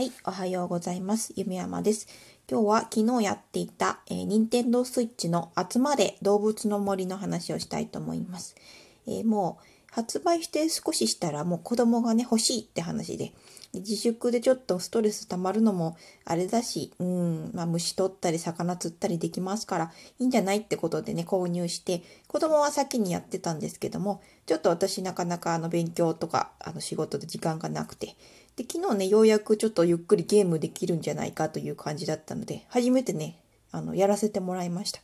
はい、おはようございます。ゆめやまです。今日は昨日やっていた、えー、任天堂スイッチの集まれ動物の森の話をしたいと思います。えー、もう発売して少ししたらもう子供がね欲しいって話で自粛でちょっとストレス溜まるのもあれだし、うん、まあ虫取ったり魚釣ったりできますからいいんじゃないってことでね購入して子供は先にやってたんですけどもちょっと私なかなかあの勉強とかあの仕事で時間がなくてで昨日ねようやくちょっとゆっくりゲームできるんじゃないかという感じだったので初めてねあのやらせてもらいました。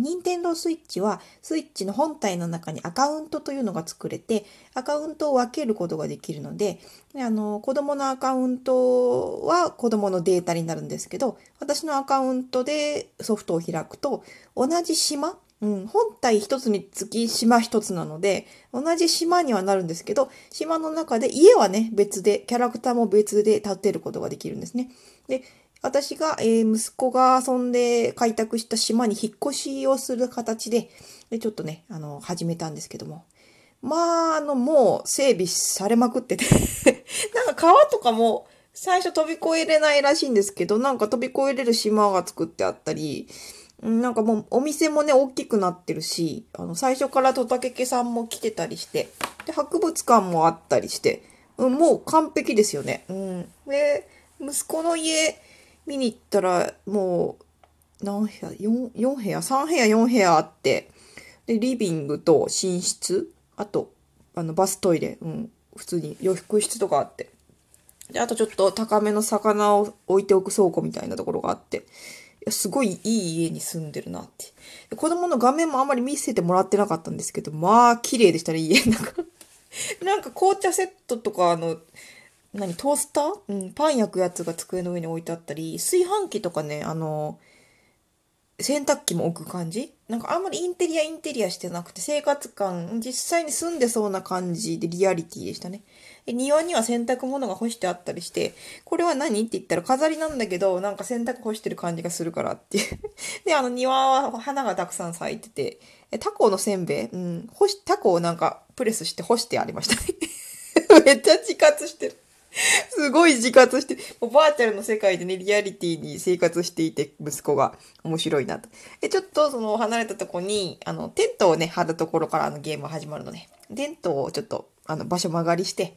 任天堂スイッチはスイッチの本体の中にアカウントというのが作れてアカウントを分けることができるのであの子供のアカウントは子供のデータになるんですけど私のアカウントでソフトを開くと同じ島うん、本体一つにつき島一つなので、同じ島にはなるんですけど、島の中で家はね、別で、キャラクターも別で建てることができるんですね。で、私が、えー、息子が遊んで開拓した島に引っ越しをする形で、でちょっとね、あの、始めたんですけども。まあ、あの、もう整備されまくってて なんか川とかも最初飛び越えれないらしいんですけど、なんか飛び越えれる島が作ってあったり、なんかもうお店もね、大きくなってるし、あの、最初からトタケケさんも来てたりして、で、博物館もあったりして、うん、もう完璧ですよね。うん。で、息子の家、見に行ったら、もう、何部屋 ?4、4部屋 ?3 部屋、4部屋あって、で、リビングと寝室、あと、あの、バストイレ、うん、普通に洋服室とかあって。で、あとちょっと高めの魚を置いておく倉庫みたいなところがあって、すごいいい家に住んでるなって。子供の画面もあんまり見せてもらってなかったんですけど、まあ、綺麗でしたね、家。なんかなんか紅茶セットとか、あの、何、トースター？うん、パン焼くやつが机の上に置いてあったり、炊飯器とかね、あの、洗濯機も置く感じ？なんかあんまりインテリアインテリアしてなくて生活感、実際に住んでそうな感じでリアリティでしたね。庭には洗濯物が干してあったりして、これは何？って言ったら飾りなんだけど、なんか洗濯干してる感じがするからっていう。で、あの庭は花がたくさん咲いてて、タコのせんべい？うん。干し、タコをなんかプレスして干してありましたね。めっちゃ自活してる。すごい自活して、もうバーチャルの世界でね、リアリティに生活していて、息子が面白いなと。で、ちょっとその離れたとこに、あの、テントをね、張るところからあのゲーム始まるのね。テントをちょっと、あの、場所曲がりして、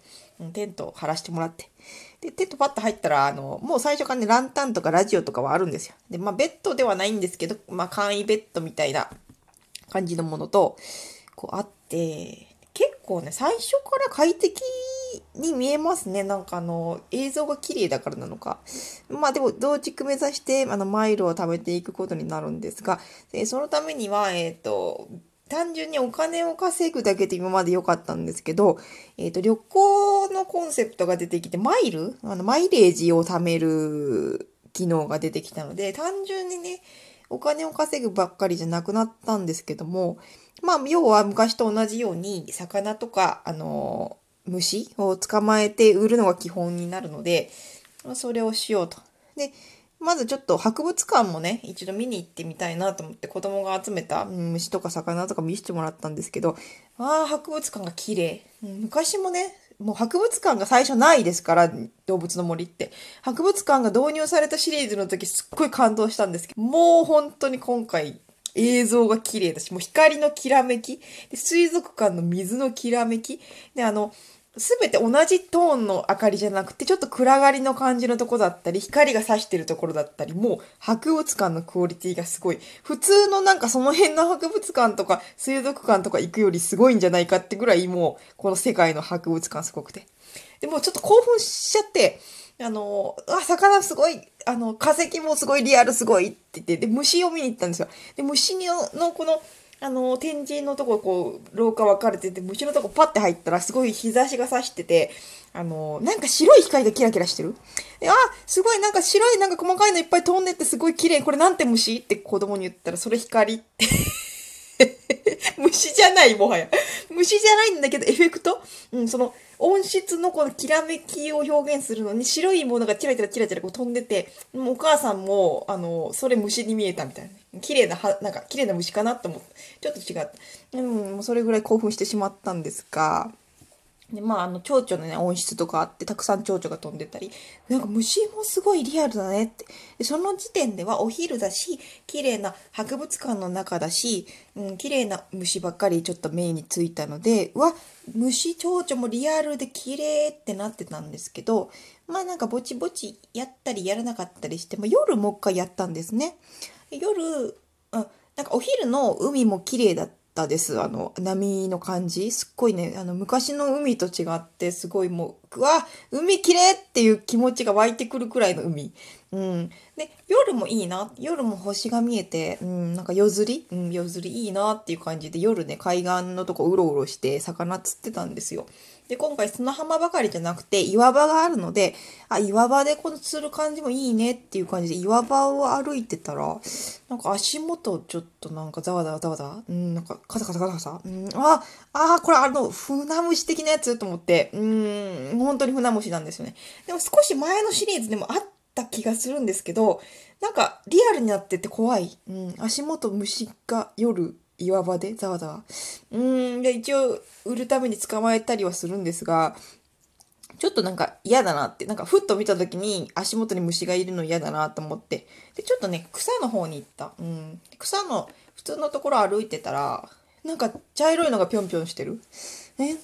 テントを張らしてもらって。で、テントパッと入ったら、あの、もう最初からね、ランタンとかラジオとかはあるんですよ。で、まあ、ベッドではないんですけど、まあ、簡易ベッドみたいな感じのものと、こうあって、結構ね、最初から快適に見えますね。なんかあの、映像が綺麗だからなのか。まあでも、増築目指して、あの、マイルを貯めていくことになるんですが、そのためには、えっ、ー、と、単純にお金を稼ぐだけで今まで良かったんですけど、えっ、ー、と、旅行のコンセプトが出てきて、マイル？あの、マイレージを貯める機能が出てきたので、単純にね、お金を稼ぐばっかりじゃなくなったんですけども、まあ、要は昔と同じように、魚とか、あの虫を捕まえて売るのが基本になるので、それをしようと。で、まずちょっと博物館もね、一度見に行ってみたいなと思って子供が集めた虫とか魚とか見せてもらったんですけど、ああ、博物館が綺麗。昔もね、もう博物館が最初ないですから、動物の森って。博物館が導入されたシリーズの時すっごい感動したんですけど、もう本当に今回映像が綺麗だし、もう光のきらめき、で水族館の水のきらめき、で、あの、すべて同じトーンの明かりじゃなくて、ちょっと暗がりの感じのとこだったり、光が差してるところだったり、もう博物館のクオリティがすごい。普通のなんかその辺の博物館とか水族館とか行くよりすごいんじゃないかってぐらいもう、この世界の博物館すごくて。でもちょっと興奮しちゃって、あの、あ、魚すごい、あの、化石もすごいリアルすごいって言って、で、虫を見に行ったんですよ。で、虫の、のこの、あの、天神のとここう、廊下分かれてて、虫のとこパッて入ったら、すごい日差しが差してて、あの、なんか白い光がキラキラしてる。あ、すごいなんか白いなんか細かいのいっぱい飛んでってすごい綺麗。これなんて虫？って子供に言ったら、それ光って 虫じゃない、もはや。虫じゃないんだけど、エフェクト？うん、その、音質のこのきらめきを表現するのに、白いものがチラチラチラチラこう飛んでて、もうお母さんも、あの、それ虫に見えたみたいな。綺麗な、は、なんか、綺麗な虫かなと思って、ちょっと違った。うん、もうそれぐらい興奮してしまったんですが、で、まあ、あの、蝶々のね、温室とかあって、たくさん蝶々が飛んでたり、なんか虫もすごいリアルだねって。で、その時点ではお昼だし、綺麗な博物館の中だし、うん、綺麗な虫ばっかりちょっと目についたので、うわ、虫、蝶々もリアルで綺麗ってなってたんですけど、まあなんかぼちぼちやったりやらなかったりして、まあ、夜もう一回やったんですね。夜、うん、なんかお昼の海も綺麗だった。ったです。あの、波の感じ。すっごいね、あの、昔の海と違って、すごいもう、うわ、海綺麗っていう気持ちが湧いてくるくらいの海。うん。で、夜もいいな。夜も星が見えて、うん、なんか夜釣り？うん、夜釣りいいなっていう感じで、夜ね、海岸のとこうろうろして魚釣ってたんですよ。で、今回砂浜ばかりじゃなくて岩場があるので、あ、岩場でこの釣る感じもいいねっていう感じで岩場を歩いてたら、なんか足元ちょっとなんかざわざわざわざ、うん、なんかカサカサカサカサ、うん、あ、あ、これあの、船虫的なやつと思って、うん、本当に船虫なんですよね。でも少し前のシリーズでもあった気がするんですけど、なんかリアルになってて怖い。うん、足元虫が夜岩場でざわざわ。うん、で、一応売るために捕まえたりはするんですが、ちょっとなんか嫌だなって、なんかふっと見た時に足元に虫がいるの嫌だなと思って、で、ちょっとね、草の方に行った。うん。草の普通のところ歩いてたら、なんか茶色いのがぴょんぴょんしてる。え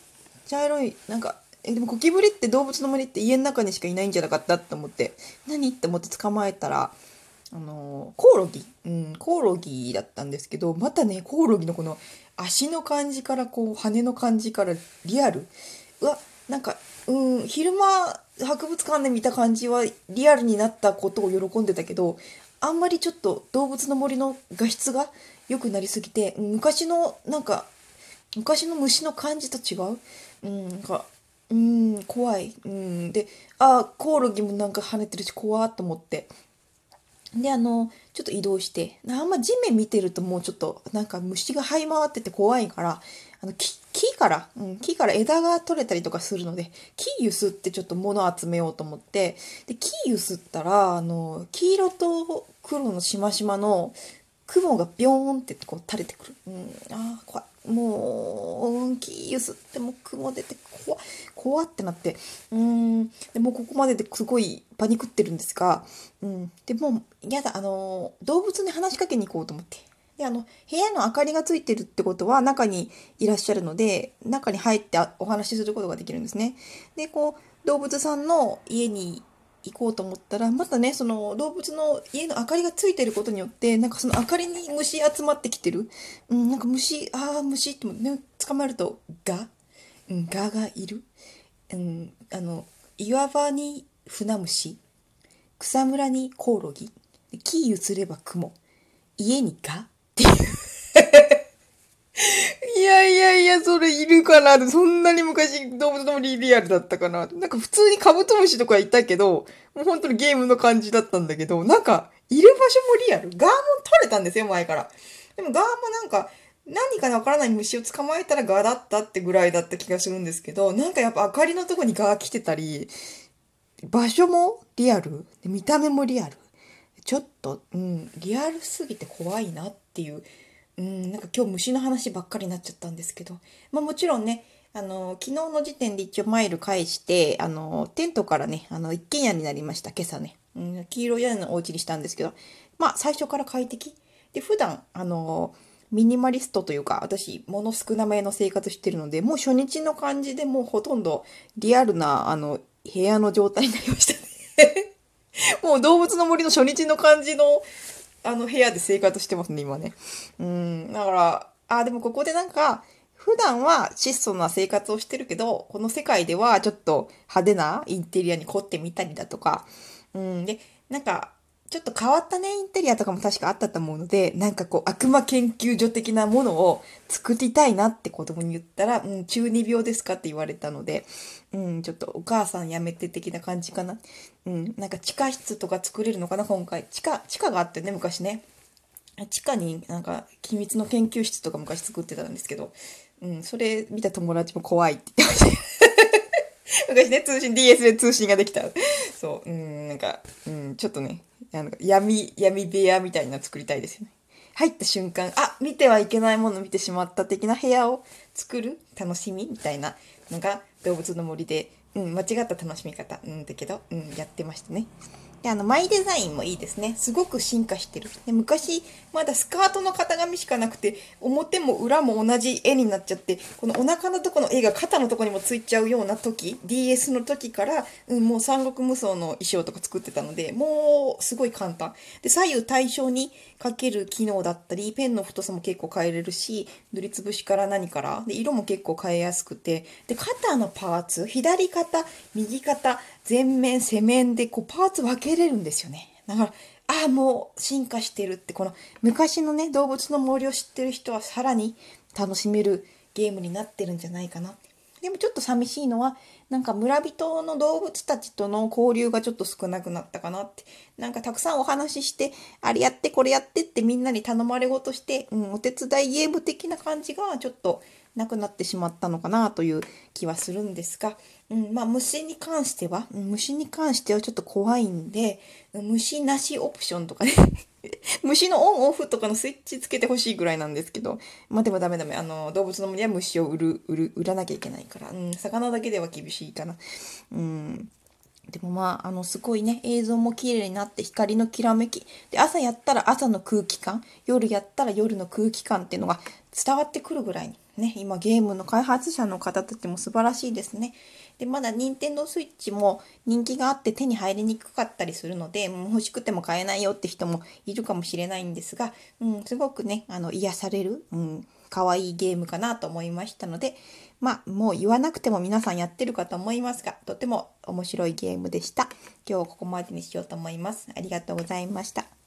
茶色い、なんか、え、でもゴキブリって動物の森って家の中にしかいないんじゃなかったって思って、何って思って捕まえたら、あのコオロギ、うん、コオロギだったんですけど、またね、コオロギのこの足の感じから、こう、羽の感じからリアル。うわ、なんか、うん、昼間、博物館で見た感じはリアルになったことを喜んでたけど、あんまりちょっと動物の森の画質が良くなりすぎて、昔の、なんか、昔の虫の感じと違う。うん、なんか、うん、怖い。うん、で、あ、コオロギもなんか跳ねてるし、怖っと思って。で、あの、ちょっと移動して、あんま地面見てるともうちょっと、なんか虫が這い回ってて怖いから、あの木、木から、うん、木から枝が取れたりとかするので、木ゆすってちょっと物集めようと思って、で、木ゆすったら、あの、黄色と黒のしましまの雲がビョーンってこう垂れてくる。うん、ああ、怖い。もう、運気ゆすっても雲出て怖い怖ってなって、うん、でもここまでですごいパニクってるんですが、うん、でもうやだ、あの、動物に話しかけに行こうと思って。で、あの、部屋の明かりがついてるってことは中にいらっしゃるので、中に入ってお話しすることができるんですね。で、こう、動物さんの家に行こうと思ったら、またね、その動物の家の明かりがついてることによって、なんかその明かりに虫集まってきてる。うん、なんか虫、ああ、虫って目捕まえると、ガうん、ガがいる。うん、あの、岩場に船虫、草むらにコオロギ、木移れば雲、家にガっていう いやいやいや、それいるかなそんなに昔動物の森リアルだったかななんか普通にカブトムシとかいたけど、もう本当にゲームの感じだったんだけど、なんか、いる場所もリアル。ガーも取れたんですよ、前から。でもガーもなんか、何かわからない虫を捕まえたらガだったってぐらいだった気がするんですけど、なんかやっぱ明かりのとこにガー来てたり、場所もリアル、見た目もリアル。ちょっと、うん、リアルすぎて怖いなっていううん、なんか今日虫の話ばっかりになっちゃったんですけど、まあもちろんね、あの、昨日の時点で一応マイル返して、あの、テントからね、あの、一軒家になりました、今朝ね。うん、黄色い屋根のお家にしたんですけど、まあ最初から快適。で、普段、あの、ミニマリストというか、私、物少なめの生活してるので、もう初日の感じでもうほとんどリアルな、あの、部屋の状態になりましたね もう動物の森の初日の感じのあの部屋で生活してますね、今ね。うん、だから、あ、でもここでなんか、普段は質素な生活をしてるけど、この世界ではちょっと派手なインテリアに凝ってみたりだとか、うん、で、なんか、ちょっと変わったね、インテリアとかも確かあったと思うので、なんかこう、悪魔研究所的なものを作りたいなって子供に言ったら、うん、中二病ですかって言われたので、うん、ちょっとお母さんやめて的な感じかな。うん、なんか地下室とか作れるのかな、今回。地下、地下があってね、昔ね。地下になんか秘密の研究室とか昔作ってたんですけど、うん、それ見た友達も怖いって言ってました。昔ね、通信、DS で通信ができた。そう、うん、なんか、うん、ちょっとね、あの闇、闇部屋みたいな作りたいですよね。入った瞬間、あ、見てはいけないもの見てしまった的な部屋を作る？楽しみ？みたいなのが動物の森で、うん、間違った楽しみ方、うんだけど、うん、やってましたね。で、あの、マイデザインもいいですね。すごく進化してる。で昔、まだスカートの型紙しかなくて、表も裏も同じ絵になっちゃって、このお腹のとこの絵が肩のとこにもついちゃうような時、DS の時から、うん、もう三国無双の衣装とか作ってたので、もうすごい簡単。で、左右対称にかける機能だったり、ペンの太さも結構変えれるし、塗りつぶしから何から、で、色も結構変えやすくて、で、肩のパーツ、左肩、右肩、前面、背面でこうパーツ分けれるんですよね。だから、ああ、もう進化してるって、この昔のね、動物の森を知ってる人はさらに楽しめるゲームになってるんじゃないかな。でもちょっと寂しいのは、なんか村人の動物たちとの交流がちょっと少なくなったかなって。なんかたくさんお話しして、あれやってこれやってってみんなに頼まれごとして、うん、お手伝いゲーム的な感じがちょっとなくなってしまったのかなという気はするんですが、うん、まあ虫に関しては、虫に関してはちょっと怖いんで、虫なしオプションとかね 虫のオンオフとかのスイッチつけてほしいぐらいなんですけど、まあでもダメダメ。あの、動物の森は虫を売る、売る、売らなきゃいけないから、うん、魚だけでは厳しいかな。うん。でもまあ、あの、すごいね、映像も綺麗になって光のきらめき。で、朝やったら朝の空気感、夜やったら夜の空気感っていうのが伝わってくるぐらいにね、今ゲームの開発者の方たちも素晴らしいですね。で、まだ任天堂 switch も人気があって手に入りにくかったりするので、もう欲しくても買えないよって人もいるかもしれないんですが、うん、すごくね、あの、癒される、うん、可愛いゲームかなと思いましたので、まあ、もう言わなくても皆さんやってるかと思いますが、とても面白いゲームでした。今日はここまでにしようと思います。ありがとうございました。